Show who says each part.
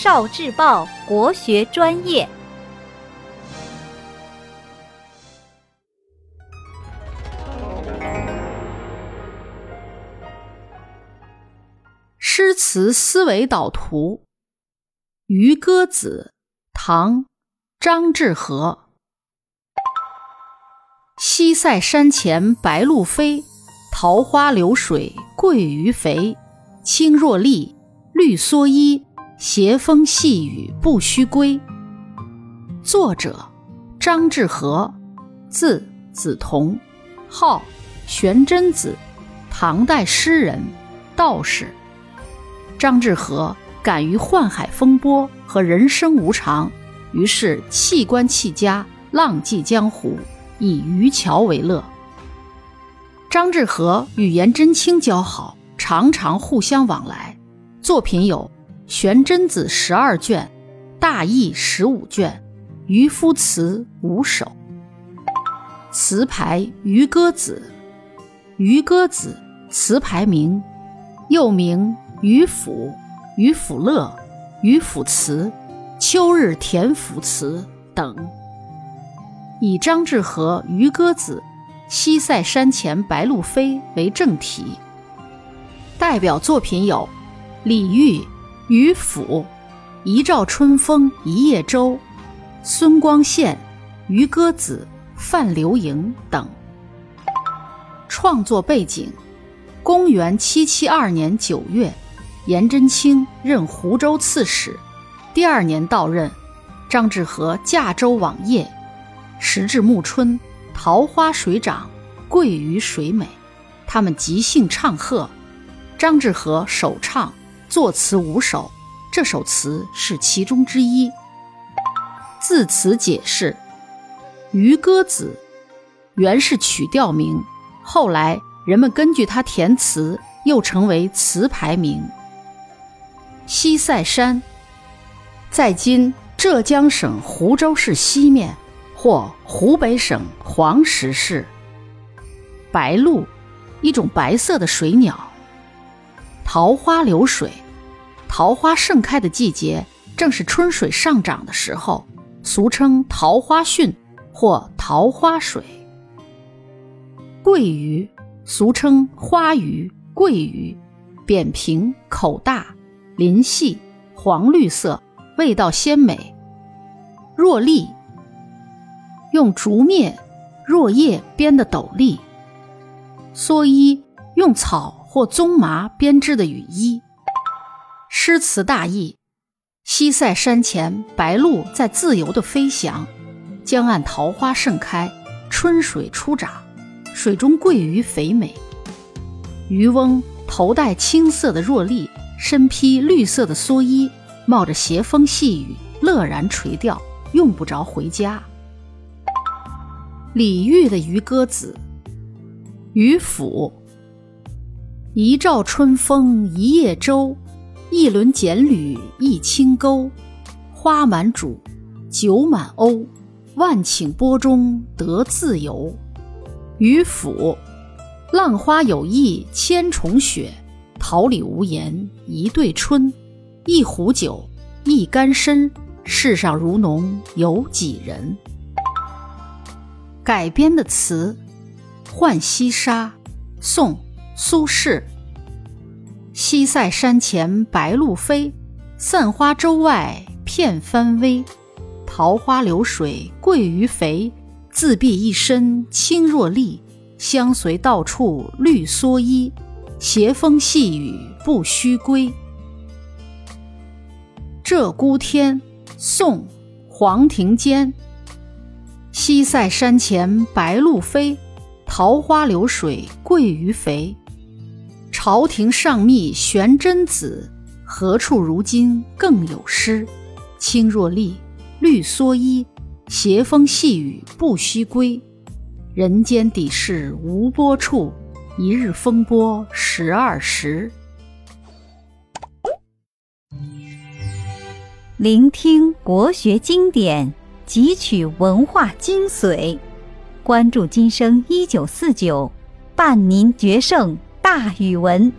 Speaker 1: 少智报国学专业。
Speaker 2: 诗词思维导图，《渔歌子》唐·张志和。西塞山前白鹭飞，桃花流水鳜鱼肥。青箬笠，绿蓑衣，斜风细雨不须归。作者：张志和，字子同，号玄真子，唐代诗人、道士。张志和敢于宦海风波和人生无常，于是弃官弃家，浪迹江湖，以渔樵为乐。张志和与颜真卿交好。常常互相往来，作品有《玄真子》十二卷，《大义》十五卷，《渔夫词》五首。词牌《渔歌子》，《渔歌子》词牌名，又名《渔府》《渔府乐》《渔府词》《秋日田府词》等，以张志和《渔歌子》“西塞山前白鹭飞”为正题。代表作品有李煜《渔府》《一照春风一叶舟》，孙光宪《渔歌子》《范流萤》等。创作背景：公元七七二年九月，颜真卿任湖州刺史，第二年到任，张志和驾舟往谒，时至暮春，桃花水涨，鳜鱼水美，他们即兴唱和。张志和首唱，作词五首，这首词是其中之一。字词解释：《渔歌子》原是曲调名，后来人们根据它填词，又成为词牌名。西塞山，在今浙江省湖州市西面，或湖北省黄石市。白鹭，一种白色的水鸟。桃花流水，桃花盛开的季节正是春水上涨的时候，俗称桃花汛或桃花水。鳜鱼，俗称花鱼、鳜鱼，扁平，口大，鳞细，黄绿色，味道鲜美。箬笠，用竹篾、箬叶编的斗笠。蓑衣，用草。或棕麻编织的雨衣。诗词大意：西塞山前，白鹭在自由地飞翔，江岸桃花盛开，春水初长，水中鳜鱼肥美。渔翁头戴青色的箬笠，身披绿色的蓑衣，冒着斜风细雨，乐然垂钓，用不着回家。李煜的《渔歌子》，渔府。一照春风一叶舟，一轮剪缕一轻钩。花满渚，酒满瓯，万顷波中得自由。渔府，浪花有意千重雪，桃李无言一对春。一壶酒，一竿身，世上如侬有几人？改编的词，《浣溪沙》，宋。苏轼：西塞山前白鹭飞，散花洲外片帆微。桃花流水鳜鱼肥，自闭一身轻箬笠，相随到处绿蓑衣。斜风细雨不须归。鹧鸪天，宋·黄庭坚。西塞山前白鹭飞，桃花流水鳜鱼肥。朝廷上密玄真子，何处如今更有诗？青箬笠，绿蓑衣，斜风细雨不须归。人间底事无波处，一日风波十二时。
Speaker 1: 聆听国学经典，汲取文化精髓，关注今生一九四九，伴您决胜。大语文。